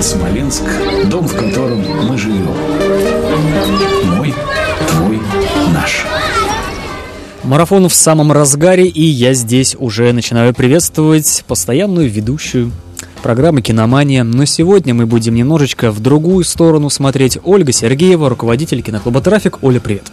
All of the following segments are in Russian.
Смоленск – дом, в котором мы живем. Мой, твой, наш. Марафон в самом разгаре, и я здесь уже начинаю приветствовать постоянную ведущую программы «Киномания». Но сегодня мы будем немножечко в другую сторону смотреть. Ольга Сергеева, руководитель киноклуба «Трафик». Оля, привет.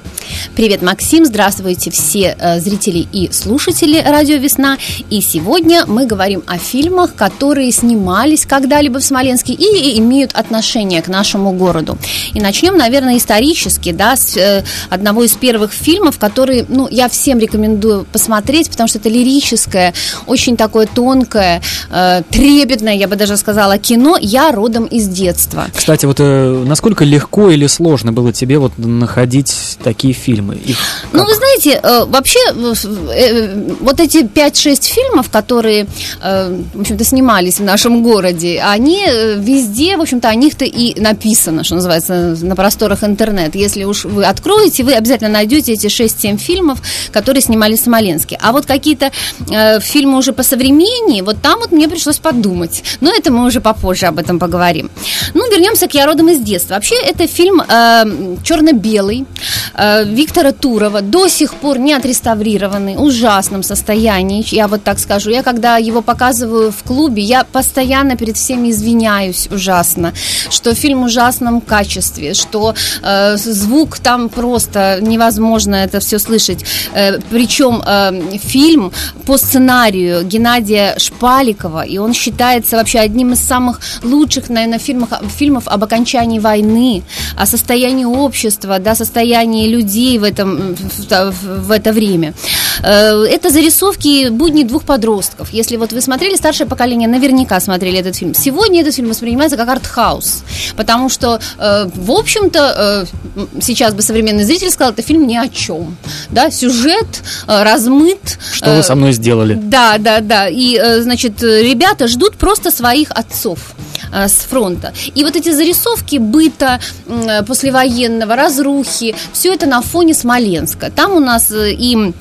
Привет, Максим. Здравствуйте все э, зрители и слушатели «Радио Весна». И сегодня мы говорим о фильмах, которые снимались когда-либо в Смоленске и имеют отношение к нашему городу. И начнем, наверное, исторически, да, с э, одного из первых фильмов, который, ну, я всем рекомендую посмотреть, потому что это лирическое, очень такое тонкое, э, трепетное, я бы даже сказала, кино «Я родом из детства». Кстати, вот э, насколько легко или сложно было тебе вот находить такие фильмы? Их ну, вы знаете, э, вообще э, вот эти 5-6 фильмов, которые, э, в общем-то, снимались в нашем городе, они э, везде, в общем-то, о них-то и написано, что называется, на просторах интернета. Если уж вы откроете, вы обязательно найдете эти 6-7 фильмов, которые снимались в Смоленске. А вот какие-то э, фильмы уже по современнее, вот там вот мне пришлось подумать. Но это мы уже попозже об этом поговорим. Ну, вернемся к «Я родом из детства». Вообще, это фильм э, черно-белый э, Виктора Турова, до сих пор не отреставрированный, в ужасном состоянии, я вот так скажу. Я когда его показываю в клубе, я постоянно перед всеми извиняюсь ужасно, что фильм в ужасном качестве, что э, звук там просто невозможно это все слышать. Э, причем э, фильм по сценарию Геннадия Шпаликова, и он считается является вообще одним из самых лучших, наверное, фильмов, фильмов об окончании войны, о состоянии общества, да, состоянии людей в, этом, в, в это время. Э, это зарисовки будней двух подростков. Если вот вы смотрели, старшее поколение наверняка смотрели этот фильм. Сегодня этот фильм воспринимается как артхаус, потому что, э, в общем-то, э, сейчас бы современный зритель сказал, это фильм ни о чем. Да, сюжет размыт. Что вы со мной сделали? Да, да, да. И, значит, ребята ждут просто просто своих отцов э, с фронта. И вот эти зарисовки быта послевоенного, разрухи, все это на фоне Смоленска. Там у нас э, и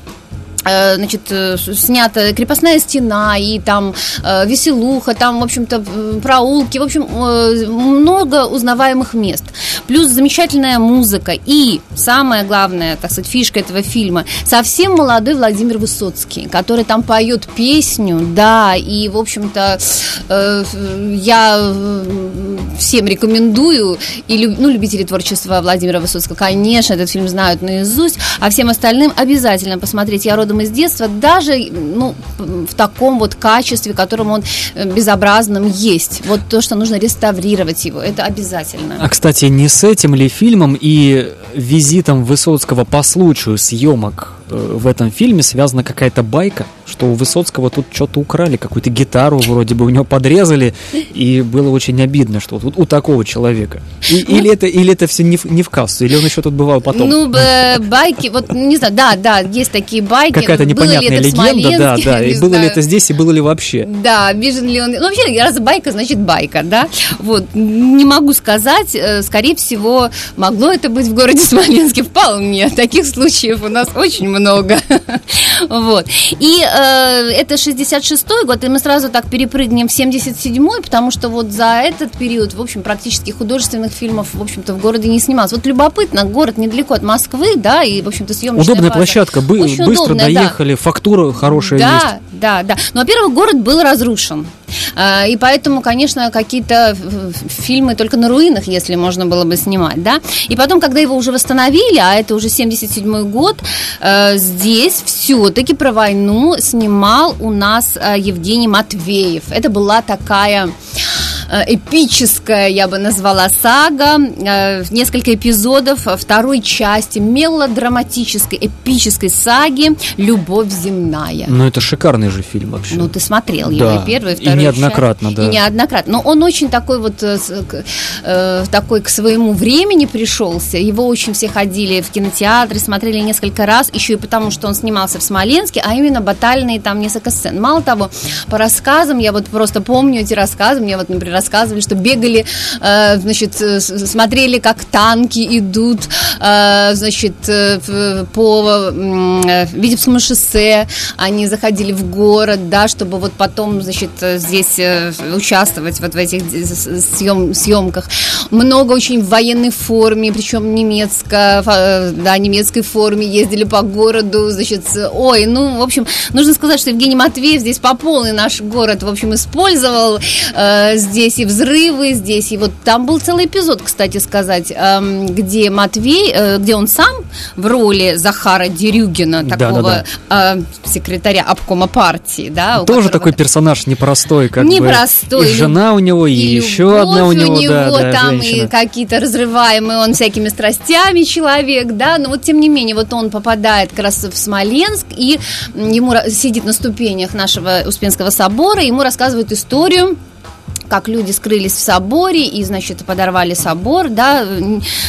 Э, значит, э, снята крепостная стена и там э, веселуха, там, в общем-то, проулки, в общем, много узнаваемых мест. Плюс замечательная музыка и, самое главное, так сказать, фишка этого фильма, совсем молодой Владимир Высоцкий, который там поет песню, да, и, в общем-то, я всем рекомендую, и, ну, любители творчества Владимира Высоцкого, конечно, этот фильм знают наизусть, а всем остальным обязательно посмотреть. Я родом из детства, даже ну, в таком вот качестве, в котором он э, безобразным есть. Вот то, что нужно реставрировать его, это обязательно. А, кстати, не с этим ли фильмом и визитом Высоцкого по случаю съемок в этом фильме связана какая-то байка, что у Высоцкого тут что-то украли, какую-то гитару вроде бы у него подрезали, и было очень обидно, что вот у такого человека. И, или, это, или это все не в, не в кассу, или он еще тут бывал потом? Ну, байки, вот не знаю, да, да, есть такие байки. Какая-то непонятная легенда, да, да, и было ли это здесь, и было ли вообще? Да, бежен ли он, ну вообще, раз байка, значит байка, да, вот, не могу сказать, э, скорее всего, могло это быть в городе Смоленске вполне, таких случаев у нас очень много. вот. И э, это 66-й год, и мы сразу так перепрыгнем в 77-й, потому что вот за этот период, в общем, практически художественных фильмов, в общем-то, в городе не снималось. Вот любопытно, город недалеко от Москвы, да, и, в общем-то, съемочная Удобная база. площадка, бы- Очень быстро удобная, доехали, да. фактура хорошая да, есть. Да, да, да. Ну, во-первых, город был разрушен. А, и поэтому, конечно, какие-то фильмы только на руинах, если можно было бы снимать, да. И потом, когда его уже восстановили, а это уже 77 год, э, здесь все-таки про войну снимал у нас э, Евгений Матвеев. Это была такая эпическая, я бы назвала, сага, э, несколько эпизодов второй части мелодраматической, эпической саги «Любовь земная». Ну, это шикарный же фильм вообще. Ну, ты смотрел его да. и первый, и второй. И неоднократно, часть. да. И неоднократно. Но он очень такой вот, э, такой к своему времени пришелся. Его очень все ходили в кинотеатры, смотрели несколько раз, еще и потому, что он снимался в Смоленске, а именно батальные там несколько сцен. Мало того, по рассказам, я вот просто помню эти рассказы, мне вот, например, рассказывали, что бегали, э, значит, э, смотрели, как танки идут, э, значит, по Витебскому шоссе, они заходили в город, да, чтобы вот потом, значит, здесь участвовать вот в этих съем, съемках. Много очень в военной форме, причем немецко, да, немецкой форме, ездили по городу, значит, ой, ну, в общем, нужно сказать, что Евгений Матвеев здесь по полной наш город, в общем, использовал э, здесь и взрывы, здесь и вот там был целый эпизод, кстати сказать, эм, где Матвей, э, где он сам в роли Захара Дерюгина, Да, такого э, секретаря обкома партии, да, у Тоже которого такой персонаж непростой, как Непростой, бы. И жена у него, и, и еще одна у любовь него, да, да, там женщина. и какие-то разрываемые он всякими страстями человек, да, но вот тем не менее вот он попадает как раз в Смоленск и ему сидит на ступенях нашего Успенского собора, ему рассказывают историю как люди скрылись в соборе и, значит, подорвали собор, да,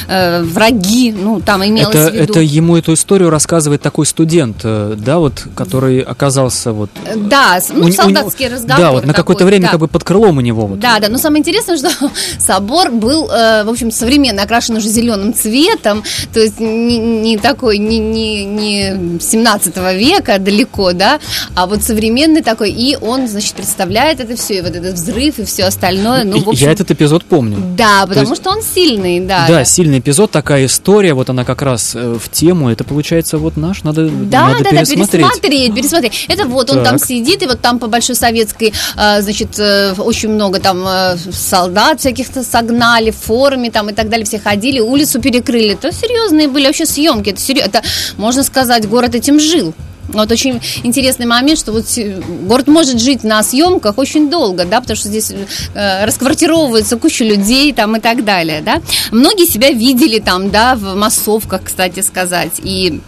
э, враги, ну, там имелось Это, в виду... это ему эту историю рассказывает такой студент, э, да, вот, который оказался вот... Да, с- ну, у- у- солдатский разговор. Да, вот на какое-то время да. как бы под крылом у него. Вот. Да, да, но самое интересное, что собор был, э, в общем, современно окрашен уже зеленым цветом, то есть не, не такой, не, не, не 17 века далеко, да, а вот современный такой, и он, значит, представляет это все, и вот этот взрыв, и все остальное, ну, в общем... Я этот эпизод помню. Да, потому есть- что он сильный, да. Да, сильный эпизод, такая история, вот она как раз э, в тему. Это получается вот наш, надо, Да, надо да, да, пересмотреть. пересмотреть, пересмотреть. Это вот он там Так. сидит, и вот там по Большой Советской, э, значит, э, очень много там солдат всяких-то согнали в форме там и так далее, все ходили, улицу перекрыли. Это серьезные были вообще съемки, это, серьез- это можно сказать, город этим жил. Вот очень интересный момент, что вот се- город может жить на съемках очень долго, да, потому что здесь э, расквартировывается куча людей там и так далее, да. Многие себя видели там, да, в массовках, кстати сказать, и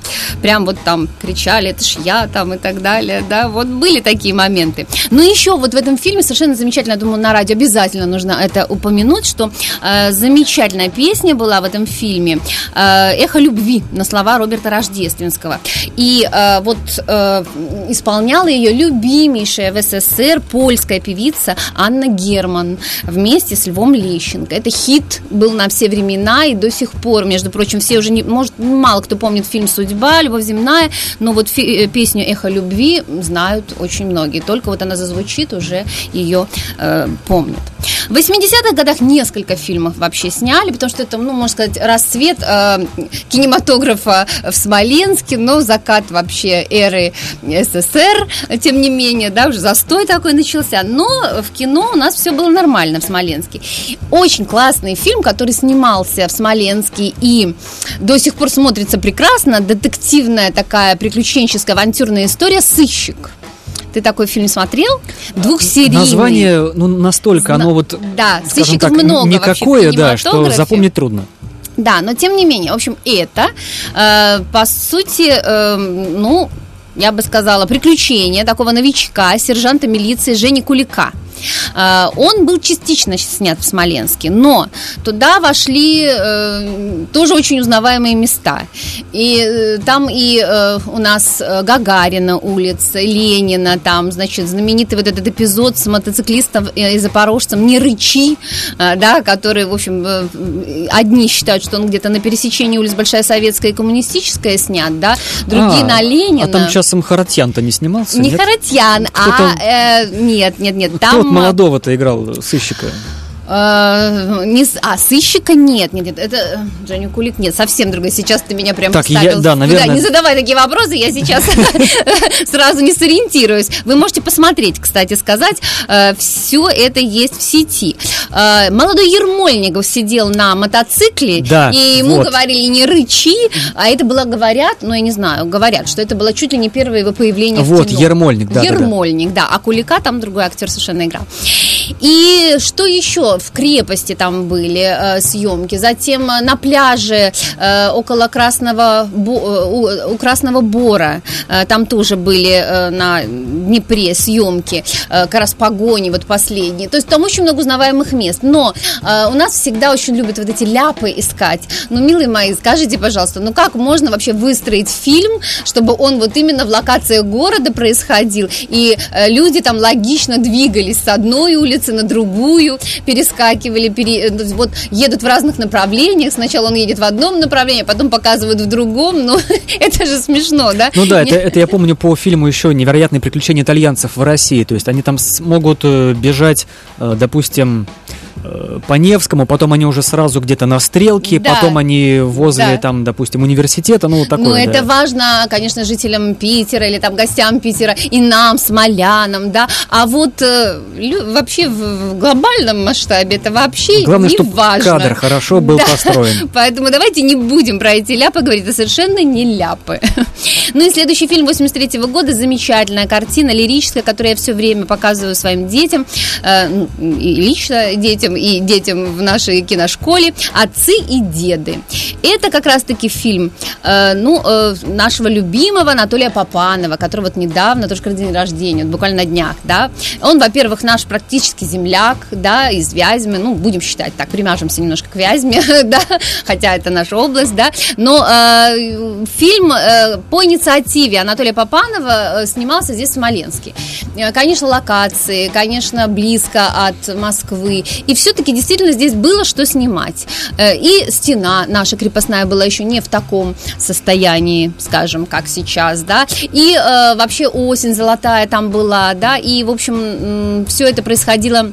прям вот там кричали, это ж я там и так далее, да, вот были такие моменты. Но еще вот в этом фильме совершенно замечательно, я думаю, на радио обязательно нужно это упомянуть, что э, замечательная песня была в этом фильме э, «Эхо любви» на слова Роберта Рождественского. И э, вот э, исполняла ее любимейшая в СССР польская певица Анна Герман вместе с Львом Лещенко. Это хит был на все времена и до сих пор, между прочим, все уже не, может, мало кто помнит фильм «Судьба», «Любовь земная», но вот фи- э, песню «Эхо любви» знают очень многие. Только вот она зазвучит, уже ее э, помнят. В 80-х годах несколько фильмов вообще сняли, потому что это, ну, можно сказать, расцвет э, кинематографа в Смоленске, но закат вообще эры СССР, тем не менее, да, уже застой такой начался, но в кино у нас все было нормально в Смоленске. Очень классный фильм, который снимался в Смоленске и до сих пор смотрится прекрасно, детективная такая приключенческая авантюрная история «Сыщик». Ты такой фильм смотрел? Двухсерийный. Название, ну, настолько, оно вот, Да, скажем так, много никакое, да, что запомнить трудно. Да, но тем не менее, в общем, это, э, по сути, э, ну, я бы сказала, приключение такого новичка, сержанта милиции Жени Кулика. Э, Он был частично снят в Смоленске, но туда вошли э, тоже очень узнаваемые места. И э, там и э, у нас Гагарина улица, Ленина, там, значит, знаменитый вот этот эпизод с мотоциклистом и запорожцем «Не рычи», да, который, в общем, одни считают, что он где-то на пересечении улиц Большая Советская и Коммунистическая снят, да, другие А, на Ленина. А там часом Харатьян-то не снимался? Не нет? Харатьян, а э, нет, нет, нет, там молодого-то играл сыщика? Э, не, а сыщика нет, нет, нет, это э, Женя Кулик нет, совсем другой. Сейчас ты меня прям Так, я- да, наверное- не задавай такие вопросы, я сейчас сразу не сориентируюсь. Вы можете посмотреть, кстати сказать, все это есть в сети. Э, Молодой Ермольников сидел на мотоцикле, Да, и ему вот. говорили не рычи, а это было говорят, ну я не знаю, говорят, что это было чуть ли не первое его появление в Вот, кино. Ермольник, да, да, да. Ермольник, да, а Кулика там другой актер совершенно играл. И что еще в крепости там были э, съемки, затем э, на пляже э, около Красного, у, Красного Бора, там тоже были на Днепре съемки, как раз погони вот последние. То есть там очень много узнаваемых мест. Но у нас всегда очень любят вот эти ляпы искать. Ну, милые мои, скажите, пожалуйста, ну как можно вообще выстроить фильм, чтобы он вот именно в локациях города происходил, и люди там логично двигались с одной улицы на другую, перескакивали, пере, э, вот едут в разных направлениях. Сначала он едет в одном направлении, а потом показывают в другом. Ну, это же смешно, да? Ну да, это, это я помню по фильму еще «Невероятные приключения итальянцев в России». То есть они там с- могут э, бежать, э, допустим, по Невскому, потом они уже сразу где-то на стрелке, Да. потом они возле, Да. там, допустим, университета, ну, такое, Ну, да. это важно, конечно, жителям Питера или там гостям Питера, и нам, смолянам, да. А вот э, вообще в, в глобальном масштабе это вообще Главное, не чтобы важно. кадр хорошо был Да. построен. Поэтому давайте не будем про эти ляпы говорить, это совершенно не ляпы. Ну и следующий фильм 83 года, замечательная картина, лирическая, которую я все время показываю своим детям, э, и лично детям, и детям в нашей киношколе, «Отцы и деды». Это как раз-таки фильм, э, ну, э, нашего любимого Анатолия Попанова, который вот недавно, тоже как день рождения, вот буквально на днях, да. Он, во-первых, наш практически земляк, да, из Вязьмы, ну, будем считать так, примажемся немножко к Вязьме, да, хотя это наша область, да, но э, фильм э, по инициативе Анатолия Попанова э, снимался здесь в Смоленске. Э, Конечно, локации, конечно, близко от Москвы, и все-таки действительно здесь было что снимать. Э, И стена наша крепостная была еще не в таком состоянии, скажем, как сейчас, да, и э, вообще осень золотая там была, да, и, в общем, все это происходило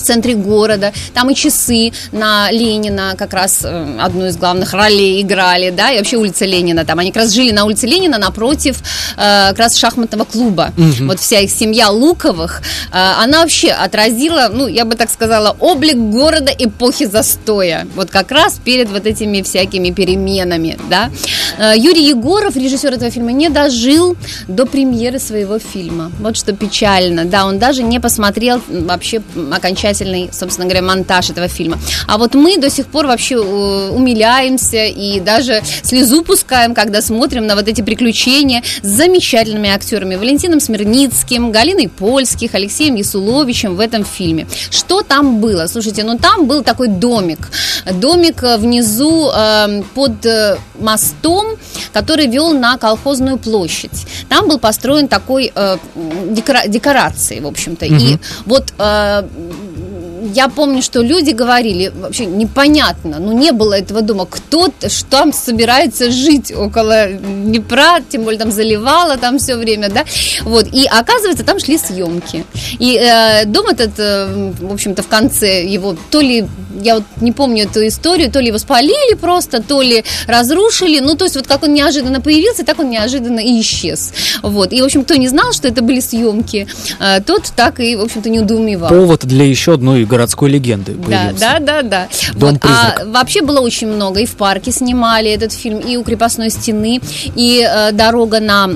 в центре города, там и часы на Ленина как раз э, одну из главных ролей играли, да, и вообще улица Ленина там, они как раз жили на улице Ленина напротив э, как раз шахматного клуба, вот вся их семья Луковых, э, она вообще отразила, ну, я бы так сказала, облик города эпохи застоя, вот как раз перед вот этими всякими переменами, да. Э, Юрий Егоров, режиссер этого фильма, не дожил до премьеры своего фильма, вот что печально, да, он даже не посмотрел вообще м, окончательный, собственно говоря, монтаж этого фильма. А вот мы до сих пор вообще э, умиляемся и даже слезу пускаем, когда смотрим на вот эти приключения с замечательными актерами Валентином Смирницким, Галиной Польских, Алексеем Ясуловичем в этом фильме. Что там было? Слушайте, ну там был такой домик. Домик э, внизу э, под мостом, который вел на колхозную площадь. Там был построен такой э, декора- декорации, в общем-то. И вот э, я помню, что люди говорили, вообще непонятно, ну не было этого дома, кто ж там собирается жить около Днепра, тем более там заливало там все время, да, вот, и оказывается, там шли съемки, и э, дом этот, э, в общем-то, в конце его, то ли, я вот не помню эту историю, то ли его спалили просто, то ли разрушили, ну, то есть вот как он неожиданно появился, так он неожиданно и исчез, вот, и, в общем, кто не знал, что это были съемки, э, тот так и, в общем-то, не удоумевал. Повод для еще одной городской легенды Да, появился. да, да, да. Дом Вот, а вообще было очень много. И в парке снимали этот фильм, и у крепостной стены, и э, дорога на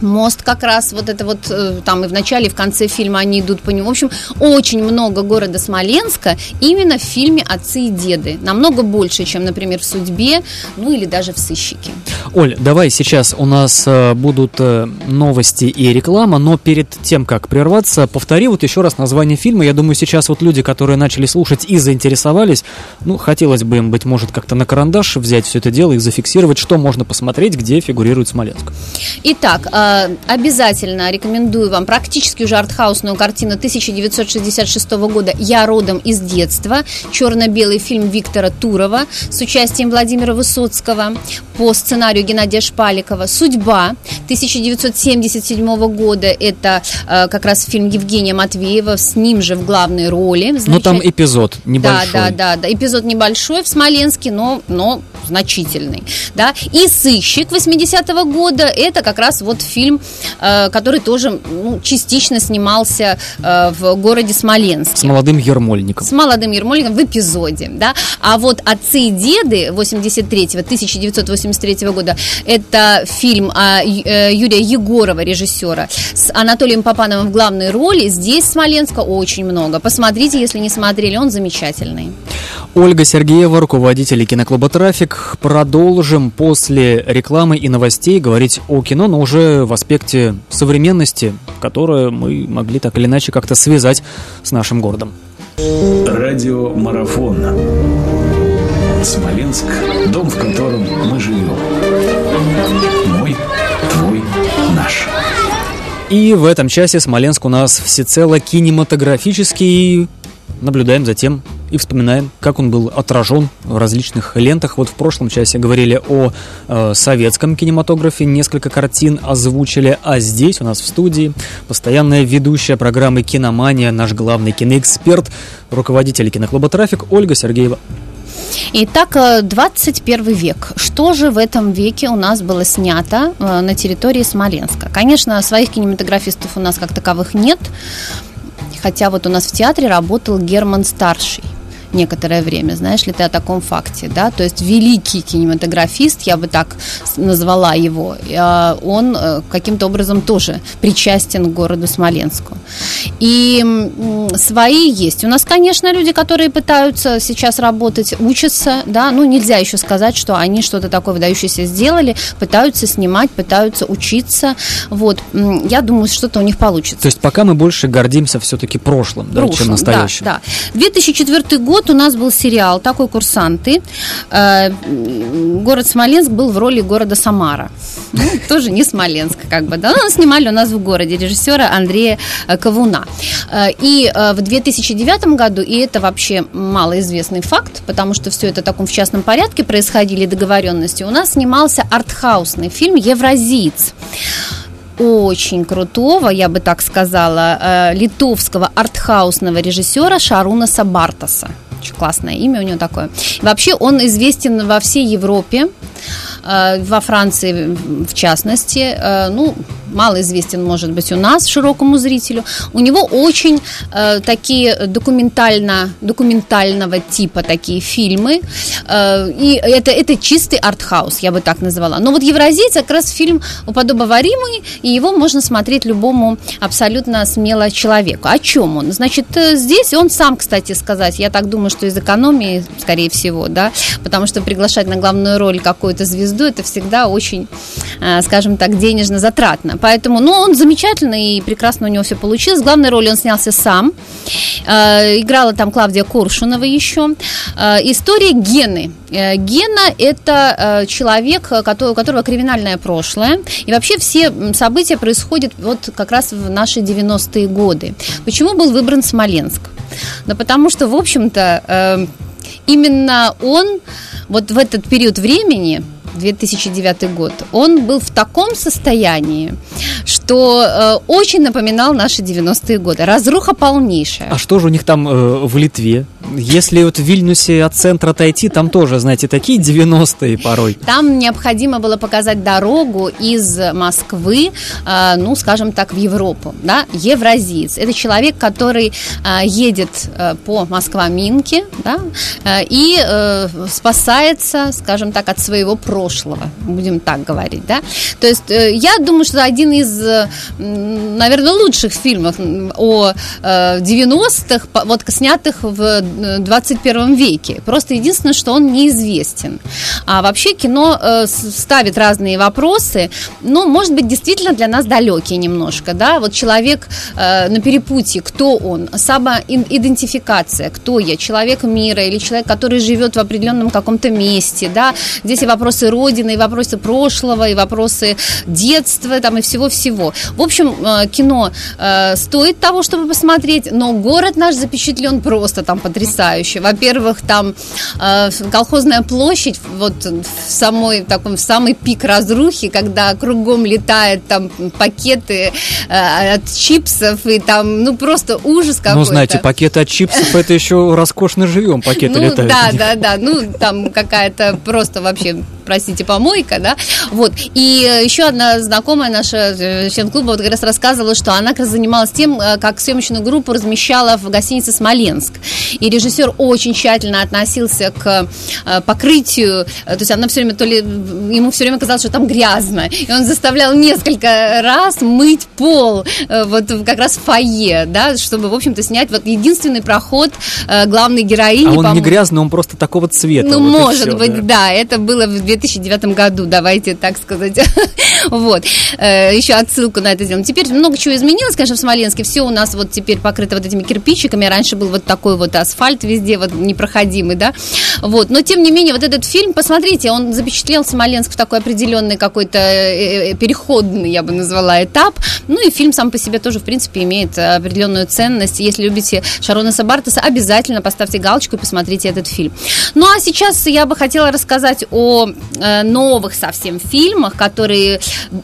мост как раз вот это вот э, там и в начале и в конце фильма они идут по нему в общем очень много города Смоленска именно в фильме отцы и деды намного больше чем например в судьбе ну или даже в сыщике Оль, давай сейчас у нас э, будут э, новости и реклама, но перед тем, как прерваться, повтори вот еще раз название фильма. Я думаю, сейчас вот люди, которые начали слушать и заинтересовались, ну, хотелось бы им, быть может, как-то на карандаш взять все это дело и зафиксировать, что можно посмотреть, где фигурирует Смоленск. Итак, обязательно рекомендую вам практически уже артхаусную картину 1966 года «Я родом из детства», черно-белый фильм Виктора Турова с участием Владимира Высоцкого по сценарию Геннадия Шпаликова «Судьба» 1977 года, это э, как раз фильм Евгения Матвеева, с ним же в главной роли. Ну, там Замечательный- эпизод небольшой. да, да, да, да. Эпизод небольшой в Смоленске, но, но значительный. Да. И «Сыщик» 80-го года, это как раз вот фильм, э, который тоже ну, частично снимался э, в городе Смоленске. С молодым Ермольником. С молодым Ермольником в эпизоде, да. А вот «Отцы и деды» 83-го, 1983 года, это фильм а, э, Юрия Егорова, режиссера, с Анатолием Попановым в главной роли. Здесь Смоленска очень много. Посмотрите, если не смотрели, он замечательный. Ольга Сергеева, руководитель киноклуба «Трафик». Продолжим после рекламы и новостей говорить о кино, но уже в аспекте современности, которое мы могли так или иначе как-то связать с нашим городом. Радиомарафон. Смоленск. Дом, в котором мы живем. Мой, твой, наш. И в этом часе Смоленск у нас всецело кинематографический. Наблюдаем за тем и вспоминаем, как он был отражен в различных лентах. Вот в прошлом часе говорили о э, советском кинематографе, несколько картин озвучили, а здесь у нас в студии постоянная ведущая программы «Киномания», наш главный киноэксперт, руководитель киноклуба «Трафик» Ольга Сергеева. Итак, 21 век. Что же в этом веке у нас было снято э, на территории Смоленска? Конечно, своих кинематографистов у нас как таковых нет, хотя вот у нас в театре работал Герман Старший некоторое время. Знаешь ли ты о таком факте, да? То есть великий кинематографист, я бы так назвала его, э, он э, каким-то образом тоже причастен к городу Смоленску. И свои есть. У нас, конечно, люди, которые пытаются сейчас работать, учатся, да, ну нельзя еще сказать, что они что-то такое выдающееся сделали, пытаются снимать, пытаются учиться, вот. Я думаю, что-то у них получится. То есть пока мы больше гордимся все-таки прошлым, да, прошлым чем настоящим. Да, да. 2004 год у нас был сериал такой «Курсанты». Э, город Смоленск был в роли города Самара. Ну, тоже не Смоленск, как бы, да. Но снимали у нас в городе режиссера Андрея э, Ковуна. Э, и в 2009 году, и это вообще малоизвестный факт, потому что все это в таком в частном порядке происходили договоренности, у нас снимался артхаусный фильм «Евразиец» очень крутого, я бы так сказала, литовского артхаусного режиссера Шаруна Сабартаса. Очень классное имя у него такое. Вообще он известен во всей Европе, э, во Франции в частности. Э, ну, мало известен, может быть, у нас широкому зрителю. У него очень э, такие документально, документального типа такие фильмы. Э, и это, это чистый артхаус, я бы так назвала. Но вот «Евразийцы» как раз фильм уподобоваримый, и его можно смотреть любому абсолютно смело человеку. О чем он? Значит, э, здесь он сам, кстати сказать, я так думаю, что из экономии, скорее всего, да, потому что приглашать на главную роль какую-то звезду, это всегда очень, э, скажем так, денежно затратно. Поэтому, ну, он замечательный и прекрасно у него все получилось. Главной роли он снялся сам. Э, играла там Клавдия Коршунова еще. Э, история Гены. Э, Гена – это человек, у которого криминальное прошлое. И вообще все события происходят вот как раз в наши 90-е годы. Почему был выбран Смоленск? Да потому что, в общем-то, именно он вот в этот период времени 2009 год, он был в таком состоянии, что э, очень напоминал наши 90-е годы. Разруха полнейшая. А что же у них там э, в Литве? Если вот в Вильнюсе от центра отойти, там тоже, знаете, такие 90-е порой. Там необходимо было показать дорогу из Москвы, э, ну, скажем так, в Европу, да, евразиец. Это человек, который э, едет э, по Москва-Минке, да, э, и э, спасается, скажем так, от своего прошлого прошлого, будем так говорить, да. То есть э, я думаю, что один из, э, наверное, лучших фильмов о 90-х, э, вот снятых в 21 веке. Просто единственное, что он неизвестен. А вообще кино ставит разные вопросы, но, может быть, действительно для нас далекие немножко, да. Вот человек на перепутье, кто он, самоидентификация, кто я, человек мира или человек, который живет в определенном каком-то месте, да. Здесь и вопросы Родины, и вопросы прошлого, и вопросы детства, там, и всего-всего. В общем, э, кино э, стоит того, чтобы посмотреть, но город наш запечатлен просто там потрясающе. Во-первых, там э, колхозная площадь, вот в самой, таком, в самый пик разрухи, когда кругом летают там пакеты от чипсов, и там, ну, просто ужас какой-то. Ну, знаете, пакеты от чипсов, это еще роскошно живем, пакеты ну, летают. Да, да, да, ну, там какая-то просто вообще простите, помойка, да, вот. И еще одна знакомая наша э, член клуба вот как раз рассказывала, что она как раз занималась тем, э, как съемочную группу размещала в гостинице «Смоленск». И режиссер очень тщательно относился к э, покрытию, то есть она все время, то ли ему все время казалось, что там грязно, и он заставлял несколько раз мыть пол, вот как раз в фойе, да, чтобы, в общем-то, снять вот единственный проход главной героини. А он не грязный, он просто такого цвета. Ну, вот может быть, да. да, это было в 2009 году, давайте так сказать. вот. Э, еще отсылку на это сделаем. Теперь много чего изменилось, конечно, в Смоленске. Все у нас вот теперь покрыто вот этими кирпичиками. Раньше был вот такой вот асфальт везде, вот непроходимый, да. Вот. Но, тем не менее, вот этот фильм, посмотрите, он запечатлел Смоленск в такой определенный какой-то э, э, переходный, я бы назвала, этап. Ну и фильм сам по себе тоже, в принципе, имеет определенную ценность. Если любите Шарона Сабартеса, обязательно поставьте галочку и посмотрите этот фильм. Ну а сейчас я бы хотела рассказать о новых совсем фильмах, которые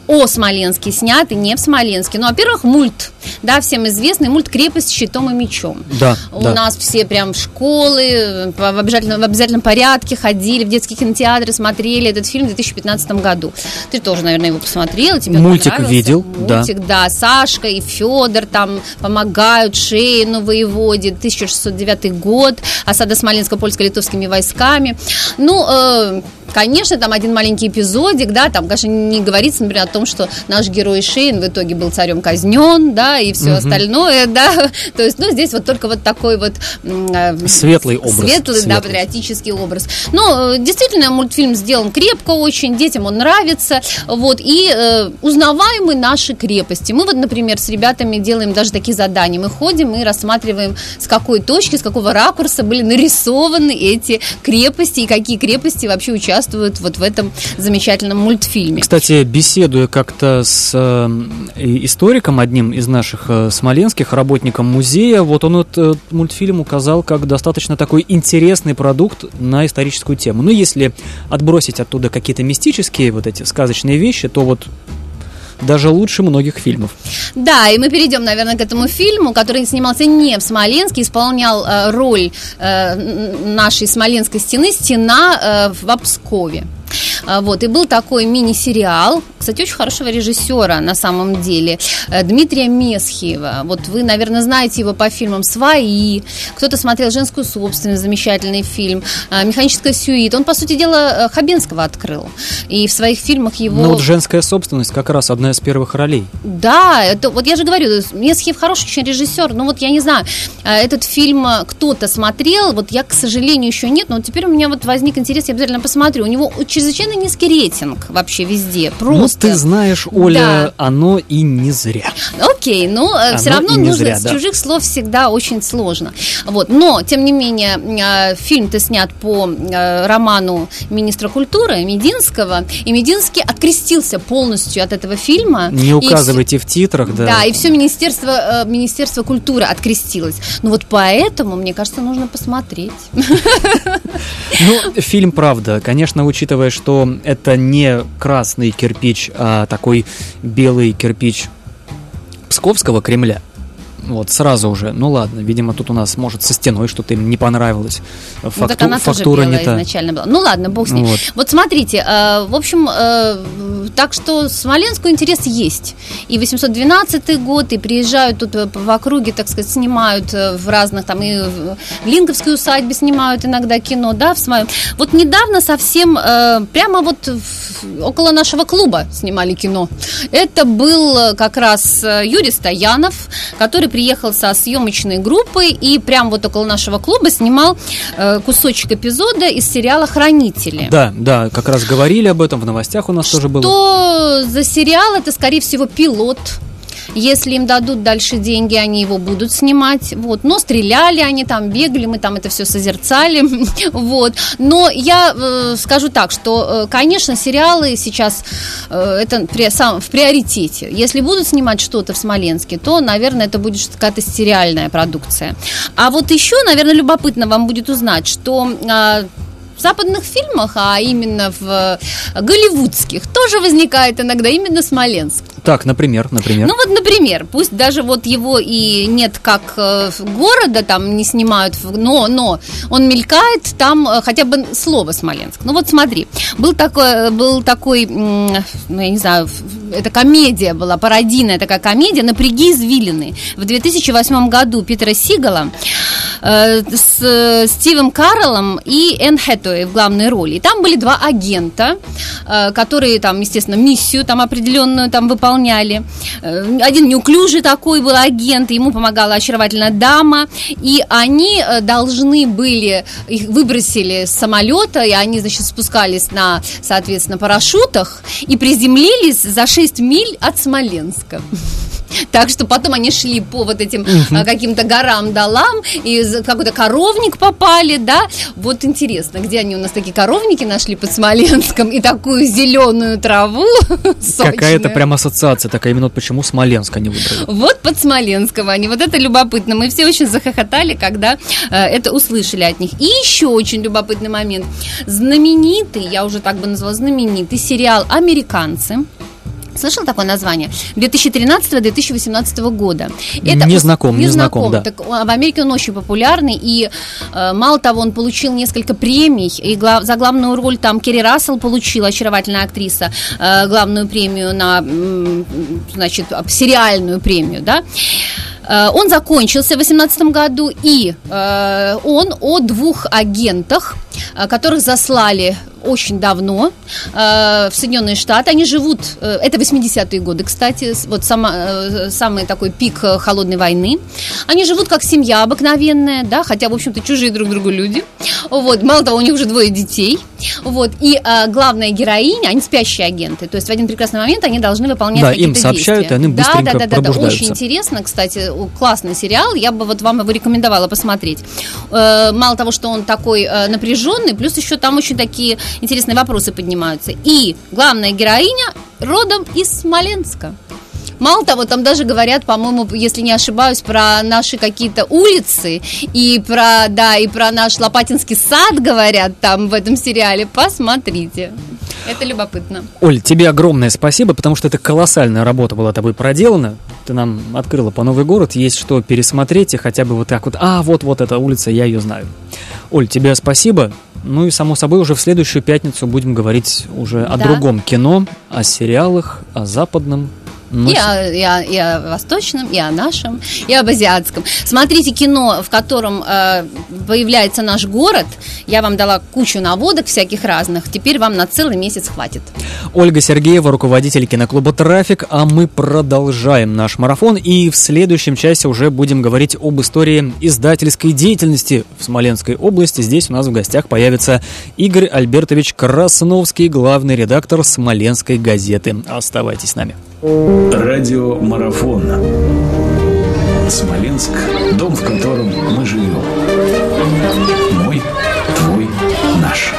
о Смоленске сняты, не в Смоленске. Ну, во-первых, мульт, да, всем известный мульт «Крепость щитом и мечом». Да, У да. нас все прям в школы, в обязательном, в обязательном порядке ходили, в детские кинотеатры, смотрели этот фильм в 2015 году. Ты тоже, наверное, его посмотрел, тебе Мультик видел, Мультик, да. да. Сашка и Федор там помогают Шейну воеводе, 1609 год, осада Смоленска польско-литовскими войсками. Ну, э, Конечно, там один маленький эпизодик, да, там, конечно, не говорится, например, о том, что наш герой Шейн в итоге был царем казнен, да, и все угу. остальное, да, то есть, ну, здесь вот только вот такой вот... Э, светлый образ. Светлый, светлый, да, патриотический образ. Но, э, действительно, мультфильм сделан крепко очень, детям он нравится, вот, и э, узнаваемы наши крепости. Мы вот, например, с ребятами делаем даже такие задания, мы ходим и рассматриваем, с какой точки, с какого ракурса были нарисованы эти крепости, и какие крепости вообще участвуют участвуют вот в этом замечательном мультфильме. Кстати, беседуя как-то с э, историком, одним из наших э, смоленских, работником музея, вот он этот мультфильм указал как достаточно такой интересный продукт на историческую тему. Ну, если отбросить оттуда какие-то мистические вот эти сказочные вещи, то вот даже лучше многих фильмов. Да, и мы перейдем, наверное, к этому фильму, который снимался не в Смоленске, исполнял э, роль э, нашей Смоленской стены «Стена э, в Обскове». А, вот, и был такой мини-сериал, кстати, очень хорошего режиссера на самом деле, э, Дмитрия Месхиева. Вот вы, наверное, знаете его по фильмам «Свои», кто-то смотрел «Женскую собственность», замечательный фильм, а, «Механическая сюита». Он, по сути дела, э, Хабенского открыл. И в своих фильмах его... Ну вот «Женская собственность» как раз одна из первых ролей. Да, это, вот я же говорю, Месхиев хороший очень режиссер, ну вот я не знаю, э, этот фильм кто-то смотрел, вот я, к сожалению, еще нет, но вот теперь у меня вот возник интерес, я обязательно посмотрю. У него чрезвычайно низкий рейтинг вообще везде. Просто. Ну, ты знаешь, Оля, да. оно и не зря. Окей, но э, оно все равно нужно зря, с да. чужих слов всегда очень сложно. Вот. Но, тем не менее, э, фильм-то снят по э, роману министра культуры Мединского, и Мединский открестился полностью от этого фильма. Не указывайте все, в титрах, да. Да, и все Министерство, Министерство культуры открестилось. Ну вот поэтому, мне кажется, нужно посмотреть. Ну, фильм, правда, конечно, учитывая, что это не красный кирпич, а такой белый кирпич Псковского Кремля. Вот, сразу уже. Ну ладно, видимо, тут у нас, может, со стеной что-то им не понравилось. Факту, ну, так она фактура тоже не та. изначально была. Ну ладно, бог с ней. Вот, вот смотрите, э, в общем, э, так что Смоленску интерес есть. И 812 год, и приезжают тут э, в округе, так сказать, снимают э, в разных, там, и в Линковской усадьбе снимают иногда кино, да, в своем. Вот недавно совсем, э, прямо вот в, около нашего клуба снимали кино. Это был э, как раз Юрий Стоянов, который приехал со съемочной группой и прям вот около нашего клуба снимал э, кусочек эпизода из сериала «Хранители». Да, да, как раз говорили об этом, в новостях у нас Что тоже было. Что за сериал? Это, скорее всего, пилот если им дадут дальше деньги, они его будут снимать. Вот. Но стреляли они там, бегали, мы там это все созерцали. вот. Но я э, скажу так, что, э, конечно, сериалы сейчас э, это при, сам, в приоритете. Если будут снимать что-то в Смоленске, то, наверное, это будет какая-то сериальная продукция. А вот еще, наверное, любопытно вам будет узнать, что... Э, в западных фильмах, а именно в голливудских, тоже возникает иногда именно Смоленск. Так, например, например. Ну вот, например, пусть даже вот его и нет как э, города, там не снимают, но, но он мелькает, там э, хотя бы слово Смоленск. Ну вот смотри, был такой, был такой, ну я не знаю, это комедия была, пародийная такая комедия «Напряги извилины» в 2008 году Питера Сигала э, с Стивом Карреллом и Энн Хэтэуэй в главной роли. И там были два агента, э, которые там, естественно, миссию там определенную там выполняли. Э, один неуклюжий такой был агент, ему помогала очаровательная дама, и они э, должны были, их выбросили с самолета, и они, значит, спускались на, соответственно, парашютах и приземлились за 6 миль от Смоленска. Так что потом они шли по вот этим uh каким-то горам, долам, и какой-то коровник попали, да. Вот интересно, где они у нас такие коровники нашли под Смоленском и такую зеленую траву Какая-то прям ассоциация такая, именно почему Смоленск они выбрали. Вот под Смоленском они, вот это любопытно. Мы все очень захохотали, когда э, это услышали от них. И еще очень любопытный момент. Знаменитый, я уже так бы назвала, знаменитый сериал «Американцы». Слышал такое название? 2013-2018 года. Это не знаком, не, знаком, да. Так, в Америке он очень популярный, и э, мало того, он получил несколько премий, и глав, за главную роль там Керри Рассел получила, очаровательная актриса, э, главную премию на, значит, сериальную премию, да. Э, он закончился в 2018 году, и э, он о двух агентах, э, которых заслали очень давно э, в Соединенные Штаты. Они живут, э, это 80-е годы, кстати, вот сама, э, самый такой пик холодной войны. Они живут как семья обыкновенная, да, хотя, в общем-то, чужие друг другу люди. Вот, мало того, у них уже двое детей. Вот, и э, главная героиня, они спящие агенты, то есть в один прекрасный момент они должны выполнять да, какие-то им сообщают, действия. и они быстренько да, да, да, да, да, очень интересно, кстати, классный сериал, я бы вот вам его рекомендовала посмотреть. Э, мало того, что он такой э, напряженный, плюс еще там очень такие интересные вопросы поднимаются. И главная героиня родом из Смоленска. Мало того, там даже говорят, по-моему, если не ошибаюсь, про наши какие-то улицы и про, да, и про наш Лопатинский сад говорят там в этом сериале. Посмотрите. Это любопытно. Оль, тебе огромное спасибо, потому что это колоссальная работа была тобой проделана. Ты нам открыла по Новый город, есть что пересмотреть и хотя бы вот так вот, а, вот, вот эта улица, я ее знаю. Оль, тебе спасибо. Ну и, само собой, уже в следующую пятницу будем говорить уже о другом кино, о сериалах, о западном, ну, и, о, и, о, и о восточном, и о нашем, и об азиатском. Смотрите кино, в котором э, появляется наш город. Я вам дала кучу наводок всяких разных. Теперь вам на целый месяц хватит. Ольга Сергеева, руководитель киноклуба «Трафик», а мы продолжаем наш марафон. И в следующем часе уже будем говорить об истории издательской деятельности в Смоленской области. Здесь у нас в гостях появится Игорь Альбертович Красновский, главный редактор Смоленской газеты. Оставайтесь с нами. Радиомарафон. Смоленск. Дом, в котором мы живем. Мой, твой, наш.